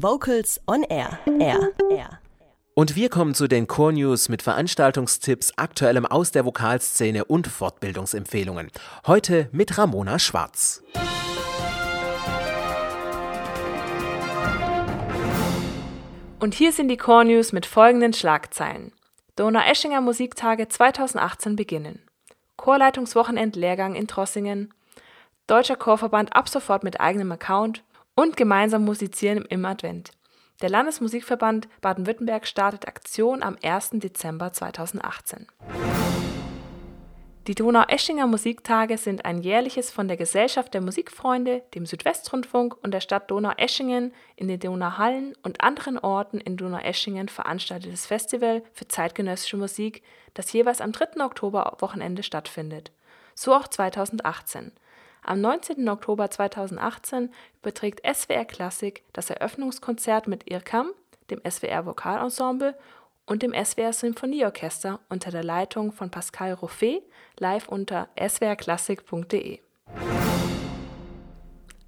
Vocals on Air. Air. Air. Und wir kommen zu den Core News mit Veranstaltungstipps, aktuellem aus der Vokalszene und Fortbildungsempfehlungen. Heute mit Ramona Schwarz. Und hier sind die Core News mit folgenden Schlagzeilen. Donau-Eschinger Musiktage 2018 beginnen. Chorleitungswochenend-Lehrgang in Trossingen. Deutscher Chorverband ab sofort mit eigenem Account und gemeinsam musizieren im Advent. Der Landesmusikverband Baden-Württemberg startet Aktion am 1. Dezember 2018. Die Donau-Eschinger Musiktage sind ein jährliches von der Gesellschaft der Musikfreunde, dem Südwestrundfunk und der Stadt Donau-Eschingen in den Donauhallen und anderen Orten in Donau-Eschingen veranstaltetes Festival für zeitgenössische Musik, das jeweils am 3. Oktoberwochenende stattfindet. So auch 2018. Am 19. Oktober 2018 überträgt SWR Klassik das Eröffnungskonzert mit IRCAM, dem SWR Vokalensemble und dem SWR Symphonieorchester unter der Leitung von Pascal Roffet live unter swrklassik.de.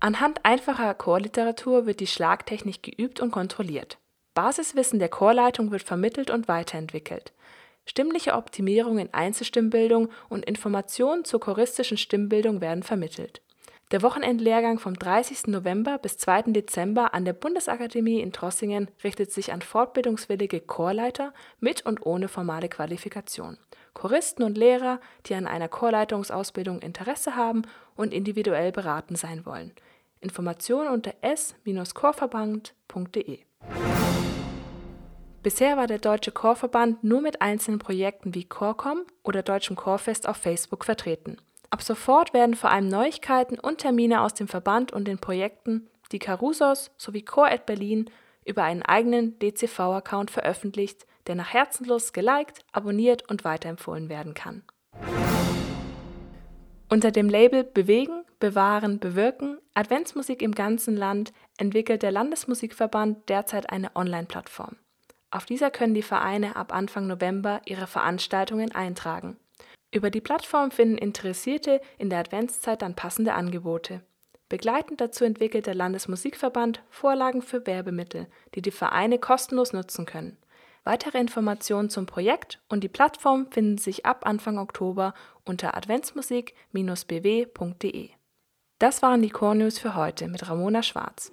Anhand einfacher Chorliteratur wird die Schlagtechnik geübt und kontrolliert. Basiswissen der Chorleitung wird vermittelt und weiterentwickelt. Stimmliche Optimierung in Einzelstimmbildung und Informationen zur choristischen Stimmbildung werden vermittelt der Wochenendlehrgang vom 30. November bis 2. Dezember an der Bundesakademie in Trossingen richtet sich an fortbildungswillige Chorleiter mit und ohne formale Qualifikation, Choristen und Lehrer, die an einer Chorleitungsausbildung Interesse haben und individuell beraten sein wollen. Informationen unter s-chorverband.de. Bisher war der Deutsche Chorverband nur mit einzelnen Projekten wie Chorcom oder Deutschem Chorfest auf Facebook vertreten. Ab sofort werden vor allem Neuigkeiten und Termine aus dem Verband und den Projekten, die Carusos sowie Chor at Berlin über einen eigenen DCV-Account veröffentlicht, der nach Herzenslust geliked, abonniert und weiterempfohlen werden kann. Unter dem Label Bewegen, Bewahren, Bewirken Adventsmusik im ganzen Land entwickelt der Landesmusikverband derzeit eine Online-Plattform. Auf dieser können die Vereine ab Anfang November ihre Veranstaltungen eintragen. Über die Plattform finden Interessierte in der Adventszeit dann passende Angebote. Begleitend dazu entwickelt der Landesmusikverband Vorlagen für Werbemittel, die die Vereine kostenlos nutzen können. Weitere Informationen zum Projekt und die Plattform finden sich ab Anfang Oktober unter adventsmusik-bw.de. Das waren die Core News für heute mit Ramona Schwarz.